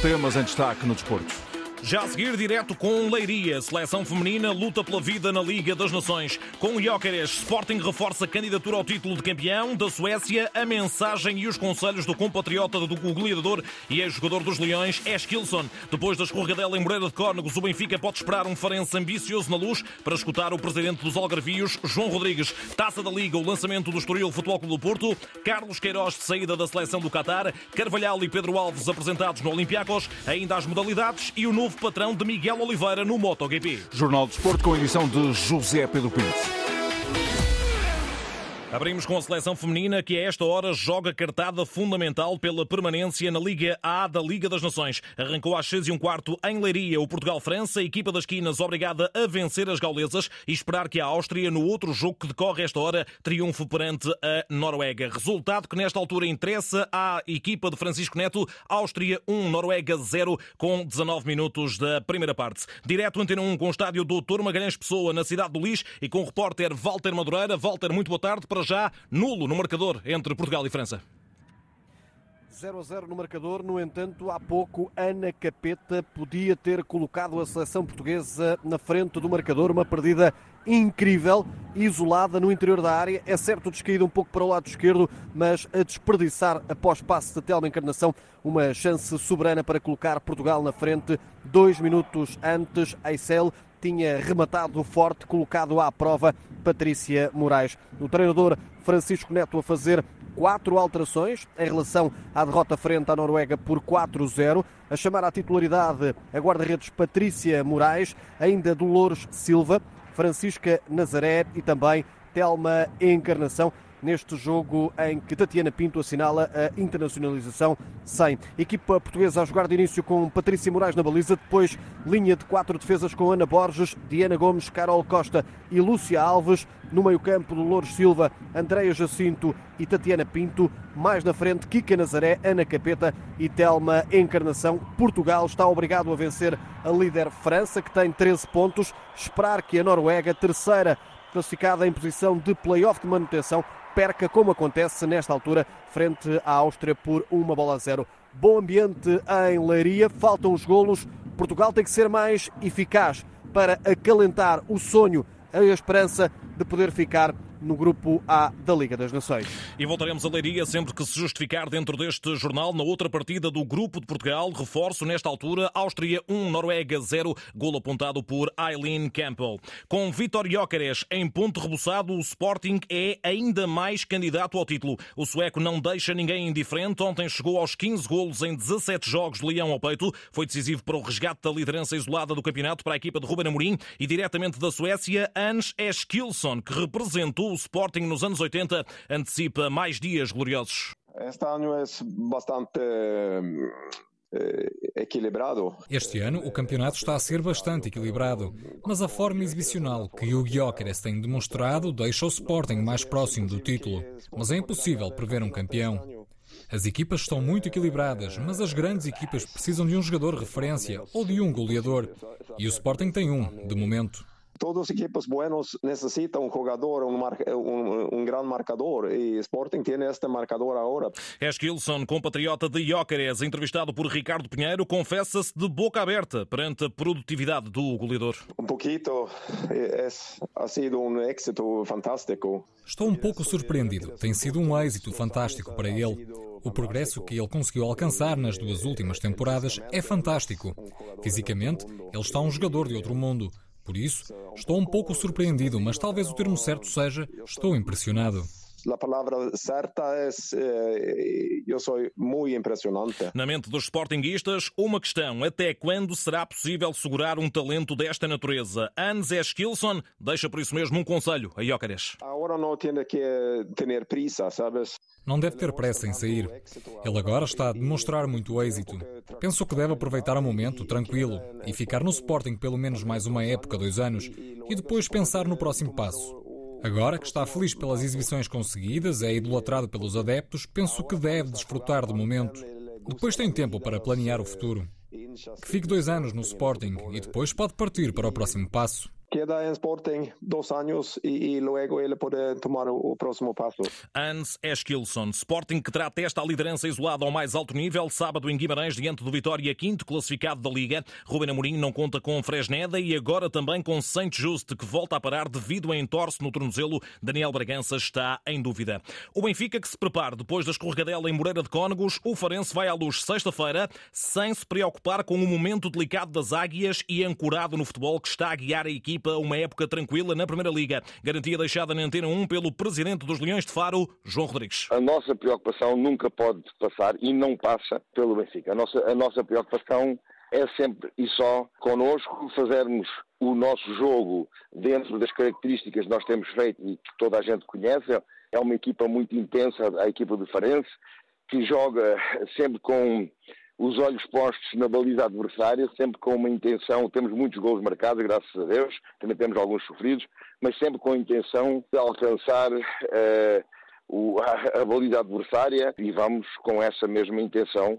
temas em destaque no desporto. Já a seguir, direto com Leiria. Seleção feminina luta pela vida na Liga das Nações. Com Jóqueres, Sporting reforça a candidatura ao título de campeão da Suécia. A mensagem e os conselhos do compatriota do goleador e ex-jogador dos Leões, Eskilson. Depois da escorregadela em Moreira de Córnegos, o Benfica pode esperar um Farense ambicioso na luz para escutar o presidente dos Algarvios, João Rodrigues. Taça da Liga, o lançamento do Estoril Futebol Clube do Porto. Carlos Queiroz de saída da seleção do Qatar. Carvalhal e Pedro Alves apresentados no Olympiacos. Ainda as modalidades e o novo novo patrão de Miguel Oliveira no MotoGP. Jornal de Esporte com edição de José Pedro Pinto. Abrimos com a seleção feminina que a esta hora joga cartada fundamental pela permanência na Liga A da Liga das Nações. Arrancou às 6 e um quarto em Leiria o Portugal-França, a equipa das quinas obrigada a vencer as gaulesas e esperar que a Áustria, no outro jogo que decorre esta hora, triunfe perante a Noruega. Resultado que nesta altura interessa à equipa de Francisco Neto, Áustria 1, Noruega 0, com 19 minutos da primeira parte. Direto Antena 1 com o estádio Doutor Magalhães Pessoa, na cidade do Lis, e com o repórter Walter Madureira. Walter, muito boa tarde. Para para já nulo no marcador entre Portugal e França. 0 a 0 no marcador, no entanto, há pouco Ana Capeta podia ter colocado a seleção portuguesa na frente do marcador, uma perdida incrível, isolada no interior da área. É certo, descaída um pouco para o lado esquerdo, mas a desperdiçar após passe de Telma Encarnação uma chance soberana para colocar Portugal na frente. Dois minutos antes, Aicel tinha rematado forte, colocado à prova Patrícia Moraes. O treinador Francisco Neto a fazer quatro alterações em relação à derrota frente à Noruega por 4-0. A chamar à titularidade a guarda-redes Patrícia Moraes, ainda Dolores Silva, Francisca Nazaré e também Telma Encarnação neste jogo em que Tatiana Pinto assinala a internacionalização sem. Equipa portuguesa a jogar de início com Patrícia Moraes na baliza, depois linha de quatro defesas com Ana Borges, Diana Gomes, Carol Costa e Lúcia Alves. No meio-campo, Dolores Silva, Andréia Jacinto e Tatiana Pinto. Mais na frente, Kika Nazaré, Ana Capeta e Telma Encarnação. Portugal está obrigado a vencer a líder França, que tem 13 pontos. Esperar que a Noruega, terceira classificada em posição de play-off de manutenção, perca, como acontece nesta altura, frente à Áustria por uma bola a zero. Bom ambiente em Leiria, faltam os golos. Portugal tem que ser mais eficaz para acalentar o sonho, a esperança de poder ficar no grupo A da Liga das Nações. E voltaremos a Leiria sempre que se justificar dentro deste jornal. Na outra partida do Grupo de Portugal, reforço nesta altura, Áustria 1, Noruega 0, gol apontado por Eileen Campbell. Com Vitor Jóqueres em ponto rebuçado, o Sporting é ainda mais candidato ao título. O sueco não deixa ninguém indiferente. Ontem chegou aos 15 golos em 17 jogos de leão ao peito. Foi decisivo para o resgate da liderança isolada do campeonato para a equipa de Ruben Amorim e diretamente da Suécia, Hans Eskilsson, que representou o Sporting nos anos 80 antecipa mais dias gloriosos. Este ano é bastante eh, equilibrado. Este ano o campeonato está a ser bastante equilibrado, mas a forma exibicional que o Gyökeres tem demonstrado deixa o Sporting mais próximo do título. Mas é impossível prever um campeão. As equipas estão muito equilibradas, mas as grandes equipas precisam de um jogador referência ou de um goleador. E o Sporting tem um, de momento todos os equipos buenos necessitam um jogador, um, mar, um, um grande marcador e Sporting tem este marcador agora. Eskilson, compatriota de Jóqueres, entrevistado por Ricardo Pinheiro, confessa-se de boca aberta perante a produtividade do goleador. Um pouquito, é, ha sido um êxito fantástico. Estou um pouco surpreendido. Tem sido um êxito fantástico para ele. O progresso que ele conseguiu alcançar nas duas últimas temporadas é fantástico. Fisicamente, ele está um jogador de outro mundo. Por isso, estou um pouco surpreendido, mas talvez o termo certo seja estou impressionado. A palavra certa é eh, eu sou muito impressionante. Na mente dos sportinguistas, uma questão: até quando será possível segurar um talento desta natureza? Hans Eskilson deixa por isso mesmo um conselho a Jóqueres. Agora não tem que ter prisa, sabes? Não deve ter pressa em sair. Ele agora está a demonstrar muito êxito. Penso que deve aproveitar o momento, tranquilo, e ficar no Sporting pelo menos mais uma época, dois anos, e depois pensar no próximo passo. Agora que está feliz pelas exibições conseguidas, é idolatrado pelos adeptos, penso que deve desfrutar do momento. Depois tem tempo para planear o futuro. Que fique dois anos no Sporting e depois pode partir para o próximo passo. Queda em Sporting dois anos e, e logo ele pode tomar o, próximo passo. Hans Eskilsson, Sporting que terá testa a liderança isolada ao mais alto nível, sábado em Guimarães, diante do Vitória, quinto classificado da Liga. Ruben Amorim não conta com Fresneda e agora também com Saint Just, que volta a parar devido a entorse no tornozelo. Daniel Bragança está em dúvida. O Benfica que se prepara depois da escorregadela em Moreira de Cónegos, o Farense vai à luz sexta-feira, sem se preocupar com o momento delicado das águias e ancorado no futebol que está a guiar a equipa uma época tranquila na Primeira Liga. Garantia deixada na Antena 1 pelo presidente dos Leões de Faro, João Rodrigues. A nossa preocupação nunca pode passar e não passa pelo Benfica. A nossa, a nossa preocupação é sempre e só connosco fazermos o nosso jogo dentro das características que nós temos feito e que toda a gente conhece. É uma equipa muito intensa, a equipa do Farense, que joga sempre com os olhos postos na baliza adversária, sempre com uma intenção, temos muitos gols marcados, graças a Deus, também temos alguns sofridos, mas sempre com a intenção de alcançar uh, o, a, a baliza adversária e vamos com essa mesma intenção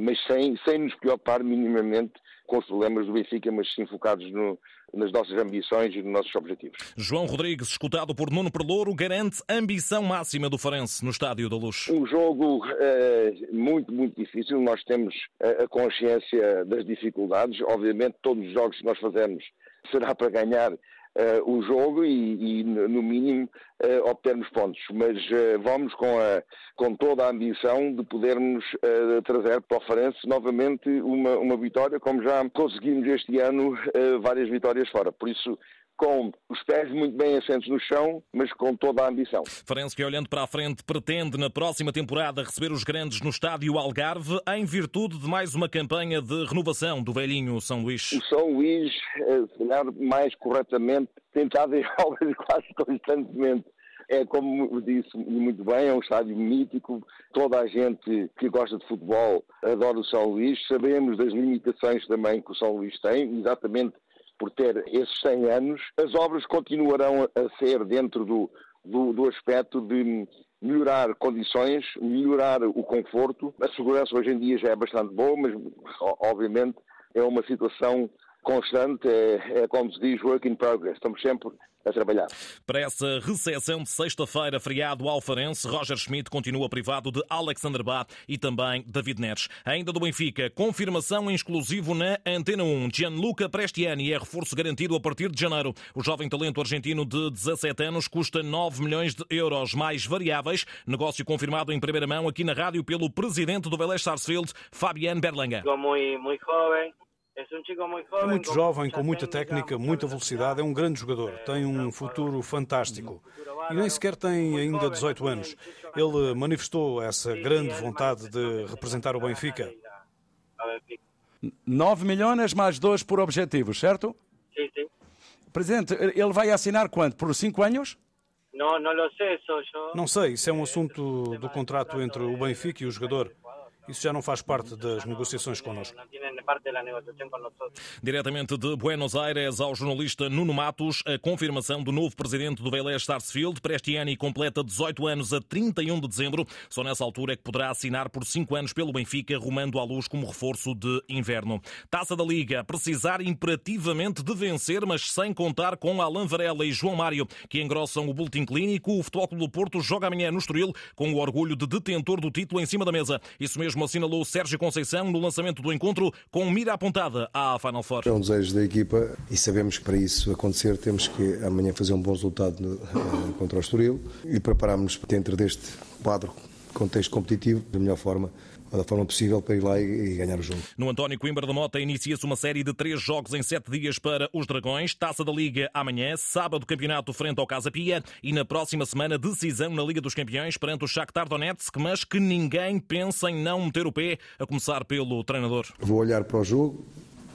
mas sem, sem nos preocupar minimamente com os problemas do Benfica, mas sim focados no, nas nossas ambições e nos nossos objetivos. João Rodrigues, escutado por Nuno Perlouro, garante ambição máxima do Farense no Estádio da Luz. Um jogo é, muito, muito difícil. Nós temos a consciência das dificuldades. Obviamente, todos os jogos que nós fazemos será para ganhar uh, o jogo e, e no mínimo, uh, obtermos pontos. Mas uh, vamos com, a, com toda a ambição de podermos trazer para o Farense novamente uma, uma vitória, como já conseguimos este ano várias vitórias fora. Por isso, com os pés muito bem assentos no chão, mas com toda a ambição. Farense que, olhando para a frente, pretende na próxima temporada receber os grandes no estádio Algarve, em virtude de mais uma campanha de renovação do velhinho São Luís. O São Luís, eh, se calhar mais corretamente, tentado em obras quase constantemente é como disse muito bem, é um estádio mítico. Toda a gente que gosta de futebol adora o São Luís. Sabemos das limitações também que o São Luís tem, exatamente por ter esses 100 anos, as obras continuarão a ser dentro do, do, do aspecto de melhorar condições, melhorar o conforto. A segurança hoje em dia já é bastante boa, mas obviamente é uma situação constante, é, é como se diz, work in progress. Estamos sempre a trabalhar. Para essa recepção de sexta-feira, feriado alfarense, Roger Schmidt continua privado de Alexander Bá e também David Neres. Ainda do Benfica, confirmação em exclusivo na Antena 1. Gianluca Prestiani é reforço garantido a partir de janeiro. O jovem talento argentino de 17 anos custa 9 milhões de euros mais variáveis. Negócio confirmado em primeira mão aqui na rádio pelo presidente do Vélez Sarsfield, Fabian Berlanga. Muito, muito jovem é muito jovem, com muita técnica, muita velocidade, é um grande jogador, tem um futuro fantástico. E nem sequer tem ainda 18 anos. Ele manifestou essa grande vontade de representar o Benfica. 9 milhões mais 2 por objetivos, certo? Sim, sim. Presidente, ele vai assinar quanto? Por 5 anos? Não, não sei, Não sei, isso é um assunto do contrato entre o Benfica e o jogador. Isso já não faz parte das negociações connosco. Diretamente de Buenos Aires ao jornalista Nuno Matos, a confirmação do novo presidente do Vélez Sarsfield, Prestiani completa 18 anos a 31 de dezembro. Só nessa altura é que poderá assinar por 5 anos pelo Benfica, rumando à luz como reforço de inverno. Taça da Liga, precisar imperativamente de vencer, mas sem contar com Alain Varela e João Mário, que engrossam o boletim clínico. O Futebol Clube do Porto joga amanhã no Estoril com o orgulho de detentor do título em cima da mesa. Isso mesmo assinalou Sérgio Conceição no lançamento do encontro com mira apontada à Final Four. É um desejo da equipa e sabemos que para isso acontecer temos que amanhã fazer um bom resultado eh, contra o Estoril e prepararmos dentro deste quadro, contexto competitivo, da melhor forma da forma possível para ir lá e, ganhar o jogo. No António Coimbra da Mota inicia-se uma série de três jogos em sete dias para os Dragões. Taça da Liga amanhã, sábado campeonato frente ao Casa Pia e na próxima semana decisão na Liga dos Campeões perante o Shakhtar Donetsk, mas que ninguém pensa em não meter o pé, a começar pelo treinador. Vou olhar para o jogo,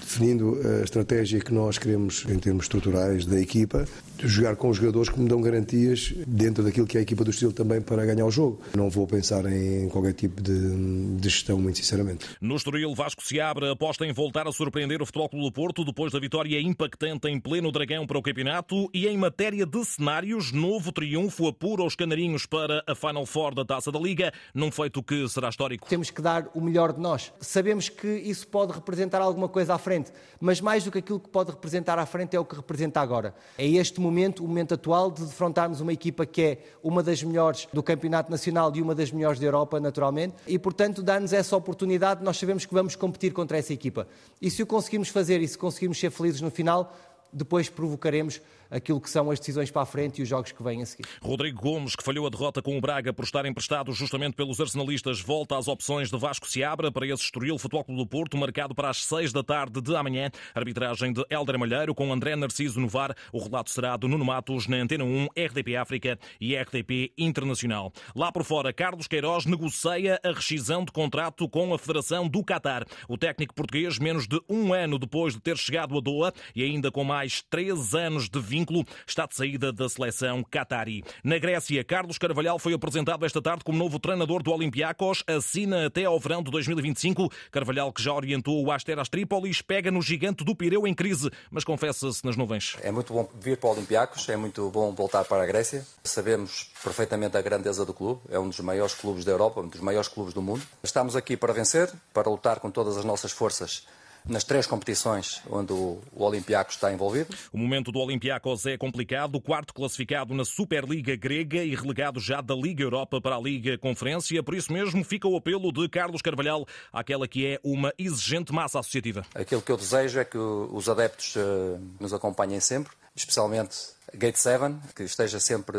definindo a estratégia que nós queremos em termos estruturais da equipa, jogar com os jogadores que me dão garantias dentro daquilo que é a equipa do estilo também para ganhar o jogo. Não vou pensar em qualquer tipo de, de gestão, muito sinceramente. No Estoril, Vasco se abre, aposta em voltar a surpreender o Futebol Clube do Porto depois da vitória impactante em pleno Dragão para o campeonato e em matéria de cenários, novo triunfo apura os canarinhos para a Final Four da Taça da Liga, num feito que será histórico. Temos que dar o melhor de nós. Sabemos que isso pode representar alguma coisa à frente frente. Mas mais do que aquilo que pode representar à frente é o que representa agora. É este momento, o momento atual, de defrontarmos uma equipa que é uma das melhores do Campeonato Nacional e uma das melhores da Europa, naturalmente, e portanto dá-nos essa oportunidade. Nós sabemos que vamos competir contra essa equipa. E se o conseguimos fazer e se conseguirmos ser felizes no final, depois provocaremos aquilo que são as decisões para a frente e os jogos que vêm a seguir. Rodrigo Gomes, que falhou a derrota com o Braga por estar emprestado justamente pelos arsenalistas, volta às opções de Vasco Seabra para esse Estoril Futebol Clube do Porto, marcado para as seis da tarde de amanhã. Arbitragem de Helder Malheiro com André Narciso no VAR. O relato será do Nuno Matos na Antena 1, RDP África e RDP Internacional. Lá por fora, Carlos Queiroz negocia a rescisão de contrato com a Federação do Qatar. O técnico português, menos de um ano depois de ter chegado a Doha e ainda com mais três anos de vínculo, está de saída da seleção qatari. Na Grécia, Carlos Carvalhal foi apresentado esta tarde como novo treinador do Olympiacos, assina até ao verão de 2025. Carvalhal, que já orientou o Asteras Trípolis, pega no gigante do Pireu em crise, mas confessa-se nas nuvens. É muito bom vir para o Olympiacos, é muito bom voltar para a Grécia. Sabemos perfeitamente a grandeza do clube, é um dos maiores clubes da Europa, um dos maiores clubes do mundo. Estamos aqui para vencer, para lutar com todas as nossas forças nas três competições onde o Olympiacos está envolvido. O momento do Olympiacos é complicado. O quarto classificado na Superliga Grega e relegado já da Liga Europa para a Liga Conferência. Por isso mesmo fica o apelo de Carlos Carvalhal àquela que é uma exigente massa associativa. Aquilo que eu desejo é que os adeptos eh, nos acompanhem sempre, especialmente Gate 7, que esteja sempre,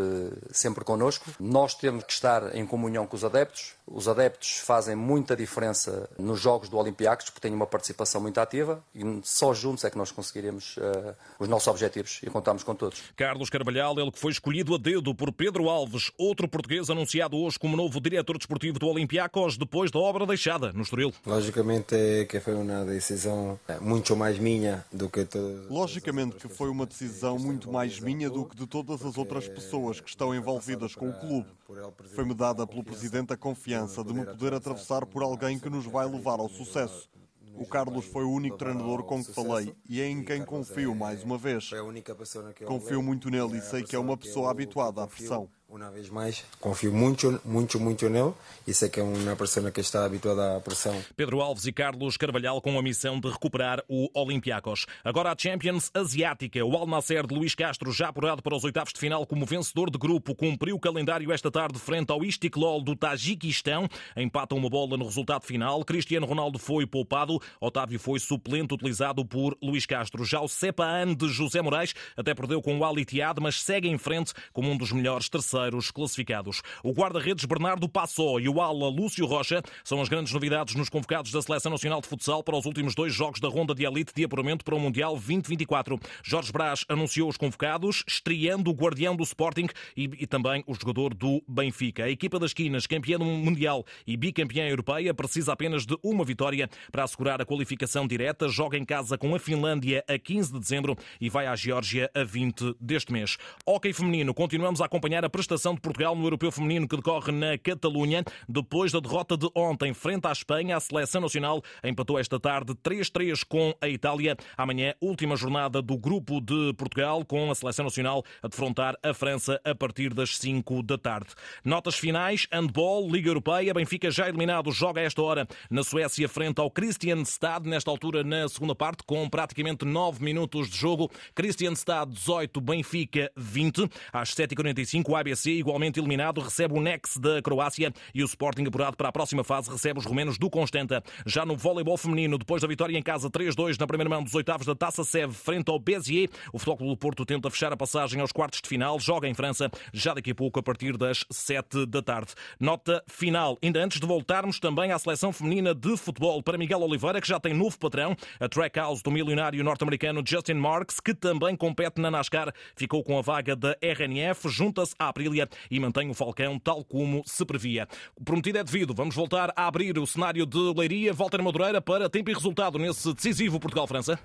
sempre connosco. Nós temos que estar em comunhão com os adeptos. Os adeptos fazem muita diferença nos jogos do Olympiacos, porque têm uma participação muito ativa e só juntos é que nós conseguiremos uh, os nossos objetivos e contamos com todos. Carlos Carvalhal, ele que foi escolhido a dedo por Pedro Alves, outro português anunciado hoje como novo diretor desportivo do Olympiacos, depois da obra deixada no Estoril. Logicamente é que foi uma decisão muito mais minha do que... Logicamente que foi uma decisão muito mais minha minha do que de todas as outras pessoas que estão envolvidas com o clube. Foi-me dada pelo Presidente a confiança de me poder atravessar por alguém que nos vai levar ao sucesso. O Carlos foi o único treinador com que falei e é em quem confio mais uma vez. Confio muito nele e sei que é uma pessoa habituada à pressão uma vez mais, confio muito, muito, muito nele e sei que é uma pessoa que está habituada à pressão. Pedro Alves e Carlos Carvalhal com a missão de recuperar o Olympiacos. Agora a Champions Asiática. O Al Nasser de Luís Castro, já apurado para os oitavos de final como vencedor de grupo, cumpriu o calendário esta tarde frente ao Istiklol do Tajiquistão. Empata uma bola no resultado final. Cristiano Ronaldo foi poupado. Otávio foi suplente utilizado por Luís Castro. Já o Sepaan de José Moraes até perdeu com o Al Ittihad, mas segue em frente como um dos melhores terceiros terceiros classificados. O guarda-redes Bernardo Passó e o ala Lúcio Rocha são as grandes novidades nos convocados da Seleção Nacional de Futsal para os últimos dois jogos da ronda de elite de apuramento para o Mundial 2024. Jorge Brás anunciou os convocados, estreando o guardião do Sporting e, e também o jogador do Benfica. A equipa das Quinas, campeã Mundial e bicampeã europeia, precisa apenas de uma vitória para assegurar a qualificação direta. Joga em casa com a Finlândia a 15 de dezembro e vai à Geórgia a 20 deste mês. Hockey feminino, continuamos a acompanhar a prestação prestação de Portugal no Europeu Feminino que decorre na Catalunha. Depois da derrota de ontem frente à Espanha, a seleção nacional empatou esta tarde 3-3 com a Itália. Amanhã, última jornada do grupo de Portugal, com a seleção nacional a defrontar a França a partir das 5 da tarde. Notas finais: handball, Liga Europeia. Benfica já eliminado, joga a esta hora na Suécia frente ao Christianstad, nesta altura na segunda parte, com praticamente 9 minutos de jogo. Christianstad 18, Benfica 20. Às 7h45, o ABC igualmente eliminado, recebe o Nex da Croácia e o Sporting apurado para a próxima fase recebe os romenos do Constanta. Já no voleibol feminino, depois da vitória em casa 3-2 na primeira mão dos oitavos da Taça Seve frente ao Béziers, o Futebol do Porto tenta fechar a passagem aos quartos de final, joga em França já daqui a pouco a partir das 7 da tarde. Nota final, ainda antes de voltarmos também à seleção feminina de futebol para Miguel Oliveira, que já tem novo patrão, a Trackhouse do milionário norte-americano Justin Marks, que também compete na NASCAR, ficou com a vaga da RNF, junta-se à E mantém o Falcão tal como se previa. O prometido é devido. Vamos voltar a abrir o cenário de Leiria. Walter Madureira para tempo e resultado nesse decisivo Portugal-França.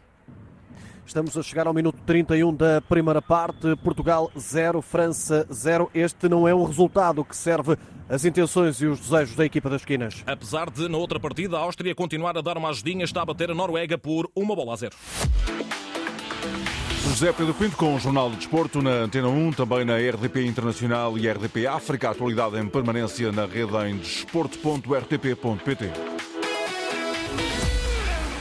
Estamos a chegar ao minuto 31 da primeira parte. Portugal 0, França 0. Este não é um resultado que serve as intenções e os desejos da equipa das esquinas. Apesar de, na outra partida, a Áustria continuar a dar uma ajudinha, está a bater a Noruega por uma bola a zero. José Pedro Pinto com o Jornal de Desporto na Antena 1, também na RDP Internacional e RDP África. Atualidade em permanência na rede em desporto.rtp.pt.